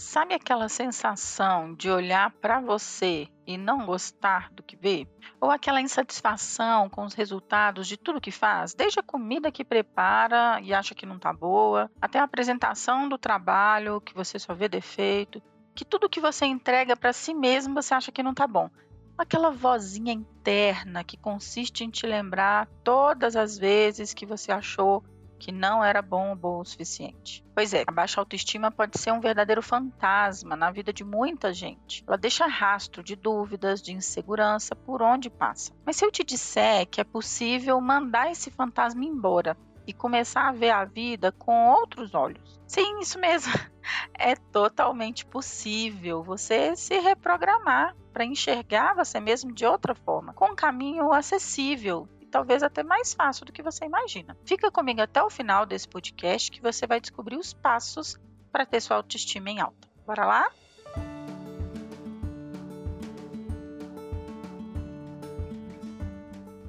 Sabe aquela sensação de olhar para você e não gostar do que vê? Ou aquela insatisfação com os resultados de tudo que faz, desde a comida que prepara e acha que não está boa, até a apresentação do trabalho que você só vê defeito, que tudo que você entrega para si mesmo você acha que não está bom. Aquela vozinha interna que consiste em te lembrar todas as vezes que você achou que não era bom ou bom o suficiente. Pois é, a baixa autoestima pode ser um verdadeiro fantasma na vida de muita gente. Ela deixa rastro de dúvidas, de insegurança por onde passa. Mas se eu te disser que é possível mandar esse fantasma embora e começar a ver a vida com outros olhos. Sim, isso mesmo. É totalmente possível você se reprogramar para enxergar você mesmo de outra forma, com um caminho acessível talvez até mais fácil do que você imagina. Fica comigo até o final desse podcast que você vai descobrir os passos para ter sua autoestima em alta. Bora lá?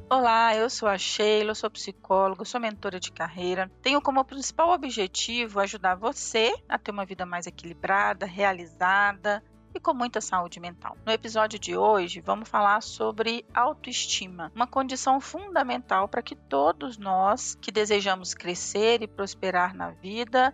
Olá, eu sou a Sheila, sou psicóloga, sou mentora de carreira. Tenho como principal objetivo ajudar você a ter uma vida mais equilibrada, realizada, e com muita saúde mental. No episódio de hoje, vamos falar sobre autoestima, uma condição fundamental para que todos nós que desejamos crescer e prosperar na vida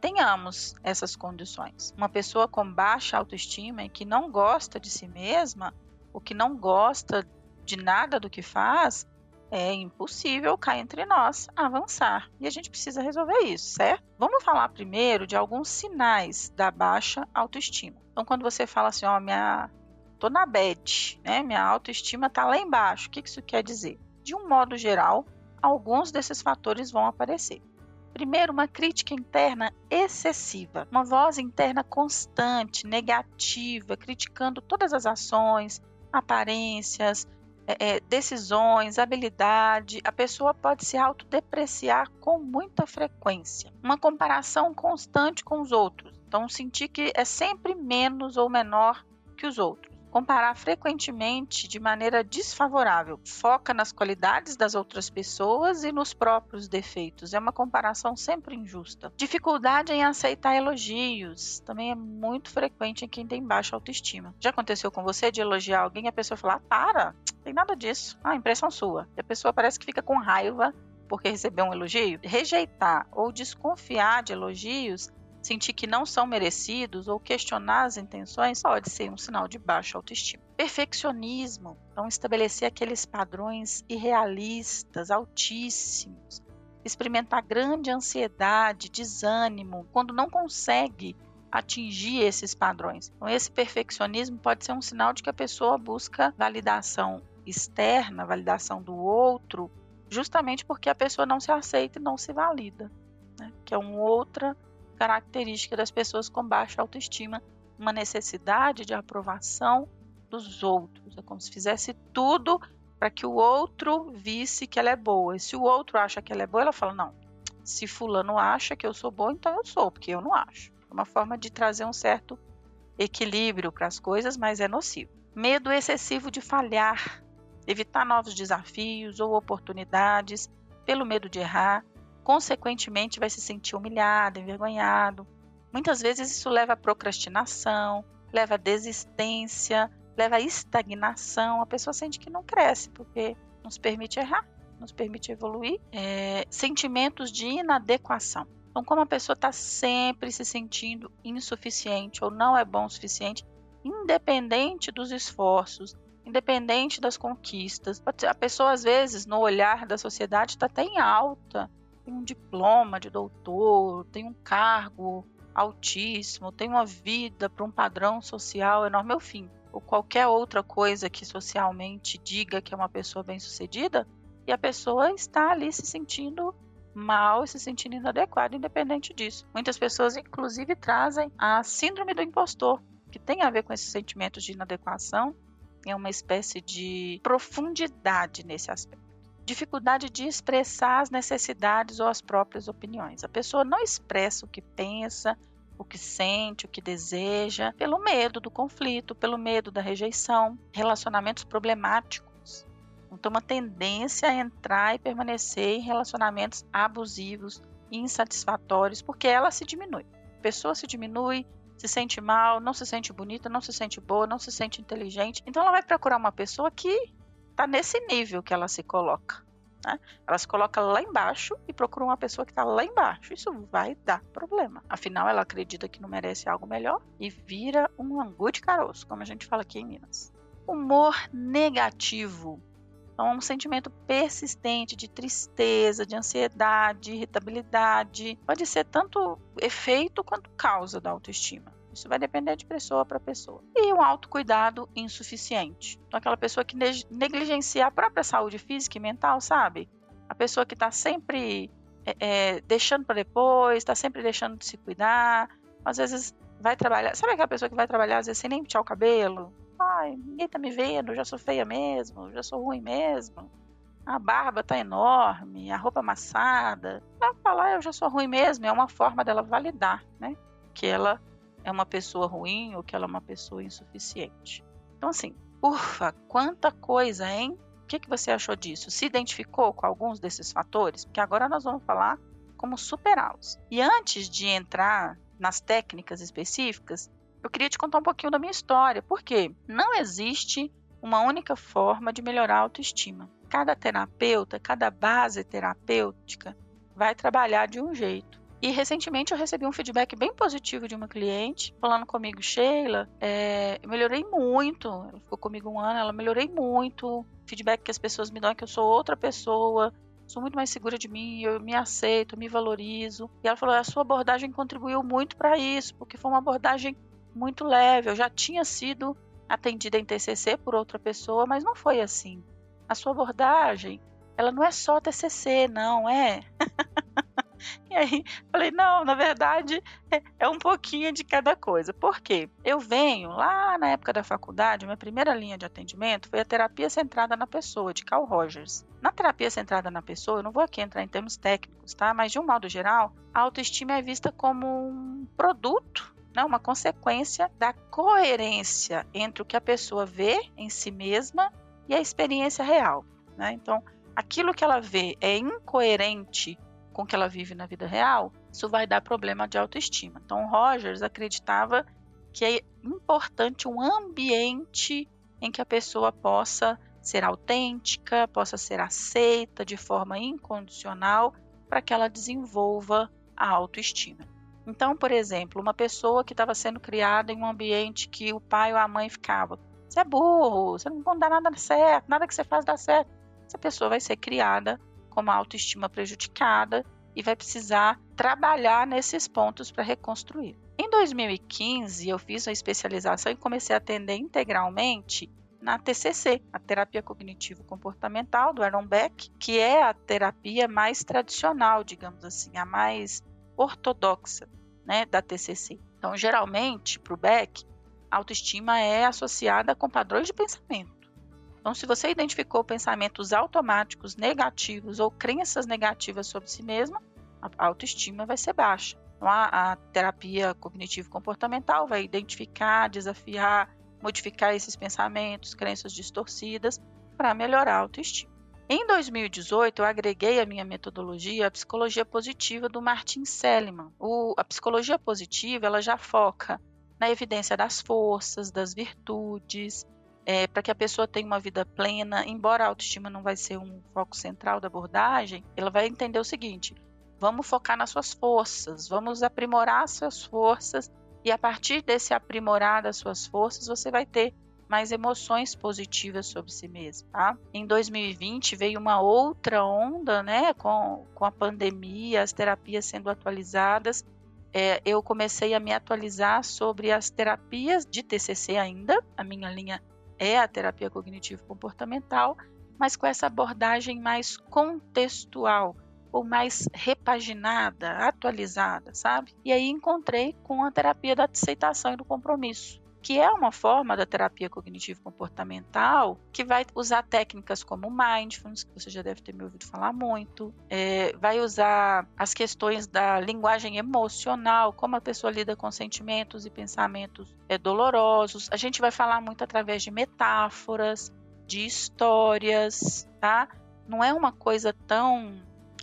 tenhamos essas condições. Uma pessoa com baixa autoestima e que não gosta de si mesma, ou que não gosta de nada do que faz, é impossível cá entre nós avançar. E a gente precisa resolver isso, certo? Vamos falar primeiro de alguns sinais da baixa autoestima. Então, quando você fala assim, ó, minha. tô na bad, né? Minha autoestima tá lá embaixo. O que isso quer dizer? De um modo geral, alguns desses fatores vão aparecer. Primeiro, uma crítica interna excessiva, uma voz interna constante, negativa, criticando todas as ações, aparências, é, é, decisões, habilidade, a pessoa pode se autodepreciar com muita frequência. Uma comparação constante com os outros. Então, sentir que é sempre menos ou menor que os outros comparar frequentemente de maneira desfavorável. Foca nas qualidades das outras pessoas e nos próprios defeitos. É uma comparação sempre injusta. Dificuldade em aceitar elogios também é muito frequente em quem tem baixa autoestima. Já aconteceu com você de elogiar alguém e a pessoa falar: ah, para, tem nada disso. Ah, impressão sua. E a pessoa parece que fica com raiva porque recebeu um elogio. Rejeitar ou desconfiar de elogios sentir que não são merecidos ou questionar as intenções pode ser um sinal de baixa autoestima. Perfeccionismo, então estabelecer aqueles padrões irrealistas, altíssimos, experimentar grande ansiedade, desânimo, quando não consegue atingir esses padrões. Então, esse perfeccionismo pode ser um sinal de que a pessoa busca validação externa, validação do outro, justamente porque a pessoa não se aceita e não se valida, né? que é uma outra característica das pessoas com baixa autoestima, uma necessidade de aprovação dos outros. É como se fizesse tudo para que o outro visse que ela é boa. E se o outro acha que ela é boa, ela fala: não, se Fulano acha que eu sou boa, então eu sou, porque eu não acho. É uma forma de trazer um certo equilíbrio para as coisas, mas é nocivo. Medo excessivo de falhar, evitar novos desafios ou oportunidades pelo medo de errar, consequentemente vai se sentir humilhado, envergonhado. Muitas vezes isso leva à procrastinação, leva à desistência, leva à estagnação. A pessoa sente que não cresce porque não se permite errar, não se permite evoluir. É, sentimentos de inadequação. Então, como a pessoa está sempre se sentindo insuficiente ou não é bom o suficiente, independente dos esforços, independente das conquistas. A pessoa, às vezes, no olhar da sociedade, está até em alta, tem um diploma de doutor, tem um cargo altíssimo, tem uma vida para um padrão social enorme, fim. Ou qualquer outra coisa que socialmente diga que é uma pessoa bem-sucedida, e a pessoa está ali se sentindo mal se sentindo inadequada, independente disso. Muitas pessoas, inclusive, trazem a síndrome do impostor, que tem a ver com esses sentimentos de inadequação, é uma espécie de profundidade nesse aspecto dificuldade de expressar as necessidades ou as próprias opiniões. A pessoa não expressa o que pensa, o que sente, o que deseja, pelo medo do conflito, pelo medo da rejeição, relacionamentos problemáticos. Então, uma tendência a entrar e permanecer em relacionamentos abusivos, insatisfatórios, porque ela se diminui. A pessoa se diminui, se sente mal, não se sente bonita, não se sente boa, não se sente inteligente. Então ela vai procurar uma pessoa que está nesse nível que ela se coloca. Né? Ela se coloca lá embaixo e procura uma pessoa que está lá embaixo. Isso vai dar problema. Afinal, ela acredita que não merece algo melhor e vira um angu de caroço, como a gente fala aqui em Minas. Humor negativo. Então, um sentimento persistente de tristeza, de ansiedade, de irritabilidade. Pode ser tanto efeito quanto causa da autoestima. Isso vai depender de pessoa para pessoa. E um autocuidado insuficiente. Então, aquela pessoa que negligencia a própria saúde física e mental, sabe? A pessoa que está sempre é, é, deixando para depois, está sempre deixando de se cuidar. Às vezes vai trabalhar. Sabe aquela pessoa que vai trabalhar, às vezes, sem nem pentear o cabelo? Ai, ninguém tá me vendo, já sou feia mesmo, já sou ruim mesmo. A barba tá enorme, a roupa amassada. Ela falar eu já sou ruim mesmo, é uma forma dela validar, né? Que ela é uma pessoa ruim ou que ela é uma pessoa insuficiente. Então, assim, ufa, quanta coisa, hein? O que, que você achou disso? Se identificou com alguns desses fatores? Porque agora nós vamos falar como superá-los. E antes de entrar nas técnicas específicas, eu queria te contar um pouquinho da minha história, porque não existe uma única forma de melhorar a autoestima. Cada terapeuta, cada base terapêutica vai trabalhar de um jeito. E recentemente eu recebi um feedback bem positivo de uma cliente falando comigo, Sheila, é, eu melhorei muito. Ela ficou comigo um ano, ela melhorei muito. Feedback que as pessoas me dão é que eu sou outra pessoa, sou muito mais segura de mim, eu me aceito, me valorizo. E ela falou: a sua abordagem contribuiu muito para isso, porque foi uma abordagem muito leve. Eu já tinha sido atendida em TCC por outra pessoa, mas não foi assim. A sua abordagem, ela não é só TCC, não é. E aí falei, não, na verdade é, é, um pouquinho de cada coisa. Por quê? Eu venho lá na época da faculdade, minha primeira linha de atendimento foi a terapia centrada na pessoa, de Carl Rogers. Na terapia centrada na pessoa, eu não vou aqui entrar em termos técnicos, tá? Mas de um modo geral, a autoestima é vista como um produto né, uma consequência da coerência entre o que a pessoa vê em si mesma e a experiência real. Né? Então, aquilo que ela vê é incoerente com que ela vive na vida real, isso vai dar problema de autoestima. Então, Rogers acreditava que é importante um ambiente em que a pessoa possa ser autêntica, possa ser aceita de forma incondicional para que ela desenvolva a autoestima. Então, por exemplo, uma pessoa que estava sendo criada em um ambiente que o pai ou a mãe ficava, você é burro, você não dá nada certo, nada que você faz dá certo. Essa pessoa vai ser criada com uma autoestima prejudicada e vai precisar trabalhar nesses pontos para reconstruir. Em 2015, eu fiz a especialização e comecei a atender integralmente na TCC, a terapia cognitivo comportamental do Aaron Beck, que é a terapia mais tradicional, digamos assim, a mais ortodoxa, né, da TCC. Então, geralmente, para o Beck, a autoestima é associada com padrões de pensamento. Então, se você identificou pensamentos automáticos negativos ou crenças negativas sobre si mesma, a autoestima vai ser baixa. Então, a, a terapia cognitivo-comportamental vai identificar, desafiar, modificar esses pensamentos, crenças distorcidas para melhorar a autoestima. Em 2018, eu agreguei à minha metodologia a psicologia positiva do Martin Seligman. O, a psicologia positiva ela já foca na evidência das forças, das virtudes, é, para que a pessoa tenha uma vida plena, embora a autoestima não vai ser um foco central da abordagem, ela vai entender o seguinte: vamos focar nas suas forças, vamos aprimorar suas forças e a partir desse aprimorar das suas forças você vai ter mais emoções positivas sobre si mesmo, tá? Em 2020 veio uma outra onda, né, com, com a pandemia, as terapias sendo atualizadas. É, eu comecei a me atualizar sobre as terapias de TCC ainda, a minha linha é a terapia cognitivo-comportamental, mas com essa abordagem mais contextual ou mais repaginada, atualizada, sabe? E aí encontrei com a terapia da aceitação e do compromisso, que é uma forma da terapia cognitivo-comportamental que vai usar técnicas como mindfulness, que você já deve ter me ouvido falar muito, é, vai usar as questões da linguagem emocional, como a pessoa lida com sentimentos e pensamentos é, dolorosos. A gente vai falar muito através de metáforas, de histórias, tá? Não é uma coisa tão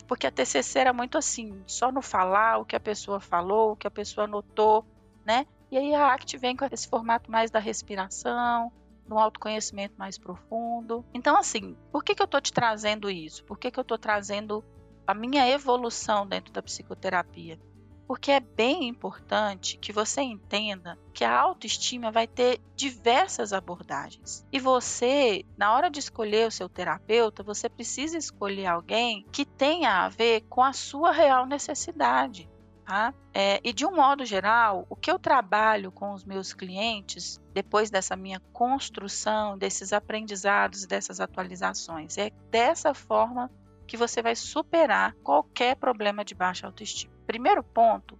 porque a TCC era muito assim, só no falar o que a pessoa falou, o que a pessoa notou, né? E aí a ACT vem com esse formato mais da respiração, no autoconhecimento mais profundo. Então, assim, por que, que eu estou te trazendo isso? Por que, que eu estou trazendo a minha evolução dentro da psicoterapia? Porque é bem importante que você entenda que a autoestima vai ter diversas abordagens. E você, na hora de escolher o seu terapeuta, você precisa escolher alguém que tenha a ver com a sua real necessidade. Tá? É, e de um modo geral, o que eu trabalho com os meus clientes, depois dessa minha construção, desses aprendizados, dessas atualizações, é dessa forma que você vai superar qualquer problema de baixa autoestima. Primeiro ponto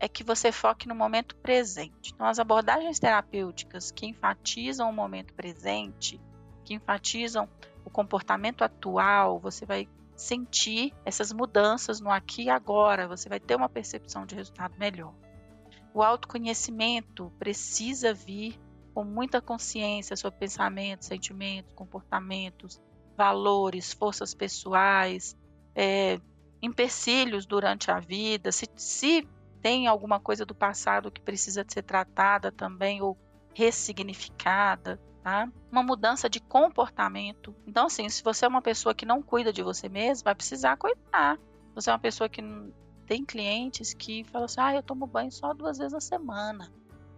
é que você foque no momento presente. Então, as abordagens terapêuticas que enfatizam o momento presente, que enfatizam o comportamento atual, você vai sentir essas mudanças no aqui e agora, você vai ter uma percepção de resultado melhor. O autoconhecimento precisa vir com muita consciência sobre pensamentos, sentimentos, comportamentos, valores, forças pessoais, é, empecilhos durante a vida, se, se tem alguma coisa do passado que precisa ser tratada também ou ressignificada tá? Uma mudança de comportamento. Então, assim, se você é uma pessoa que não cuida de você mesmo, vai precisar cuidar. Você é uma pessoa que tem clientes que falam assim: ah, eu tomo banho só duas vezes a semana.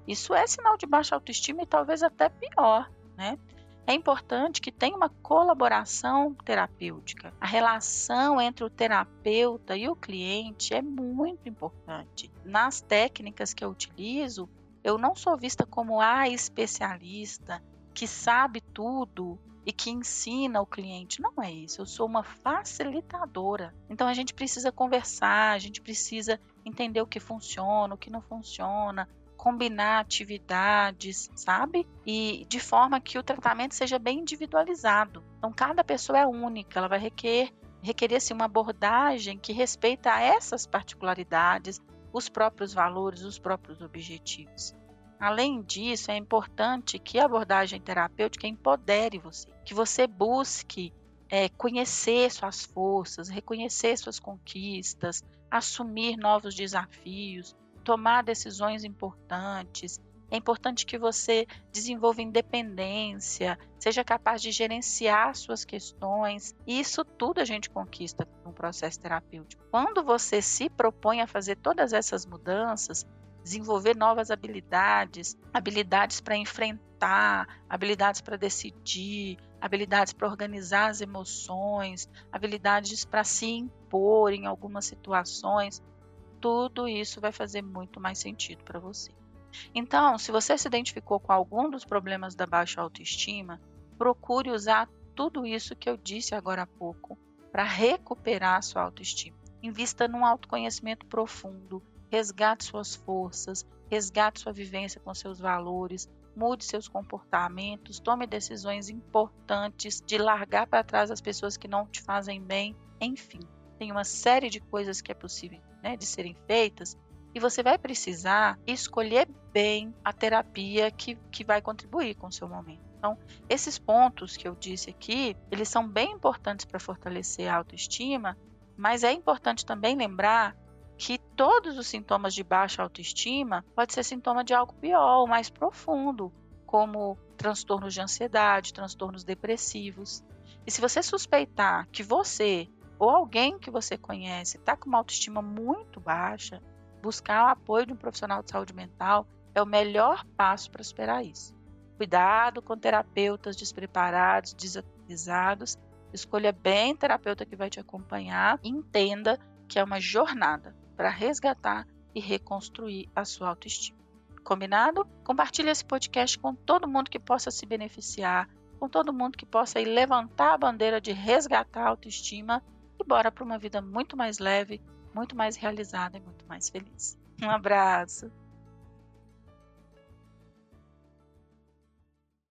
Isso é sinal de baixa autoestima e talvez até pior, né? É importante que tenha uma colaboração terapêutica. A relação entre o terapeuta e o cliente é muito importante. Nas técnicas que eu utilizo, eu não sou vista como a especialista, que sabe tudo e que ensina o cliente. Não é isso. Eu sou uma facilitadora. Então a gente precisa conversar, a gente precisa entender o que funciona, o que não funciona, combinar atividades, sabe? E de forma que o tratamento seja bem individualizado. Então cada pessoa é única, ela vai requerer requerer uma abordagem que respeita essas particularidades, os próprios valores, os próprios objetivos. Além disso, é importante que a abordagem terapêutica empodere você, que você busque é, conhecer suas forças, reconhecer suas conquistas, assumir novos desafios, tomar decisões importantes. É importante que você desenvolva independência, seja capaz de gerenciar suas questões. E isso tudo a gente conquista no processo terapêutico. Quando você se propõe a fazer todas essas mudanças, desenvolver novas habilidades, habilidades para enfrentar, habilidades para decidir, habilidades para organizar as emoções, habilidades para se impor em algumas situações. Tudo isso vai fazer muito mais sentido para você. Então, se você se identificou com algum dos problemas da baixa autoestima, procure usar tudo isso que eu disse agora há pouco para recuperar a sua autoestima. Invista num autoconhecimento profundo, resgate suas forças, resgate sua vivência com seus valores, mude seus comportamentos, tome decisões importantes de largar para trás as pessoas que não te fazem bem, enfim, tem uma série de coisas que é possível né, de serem feitas e você vai precisar escolher bem a terapia que, que vai contribuir com o seu momento. Então, esses pontos que eu disse aqui, eles são bem importantes para fortalecer a autoestima, mas é importante também lembrar que todos os sintomas de baixa autoestima pode ser sintoma de algo pior, mais profundo, como transtornos de ansiedade, transtornos depressivos. E se você suspeitar que você ou alguém que você conhece está com uma autoestima muito baixa, buscar o apoio de um profissional de saúde mental é o melhor passo para superar isso. Cuidado com terapeutas despreparados, desatualizados. Escolha bem o terapeuta que vai te acompanhar. Entenda que é uma jornada para resgatar e reconstruir a sua autoestima. Combinado? Compartilhe esse podcast com todo mundo que possa se beneficiar, com todo mundo que possa levantar a bandeira de resgatar a autoestima e bora para uma vida muito mais leve, muito mais realizada e muito mais feliz. Um abraço!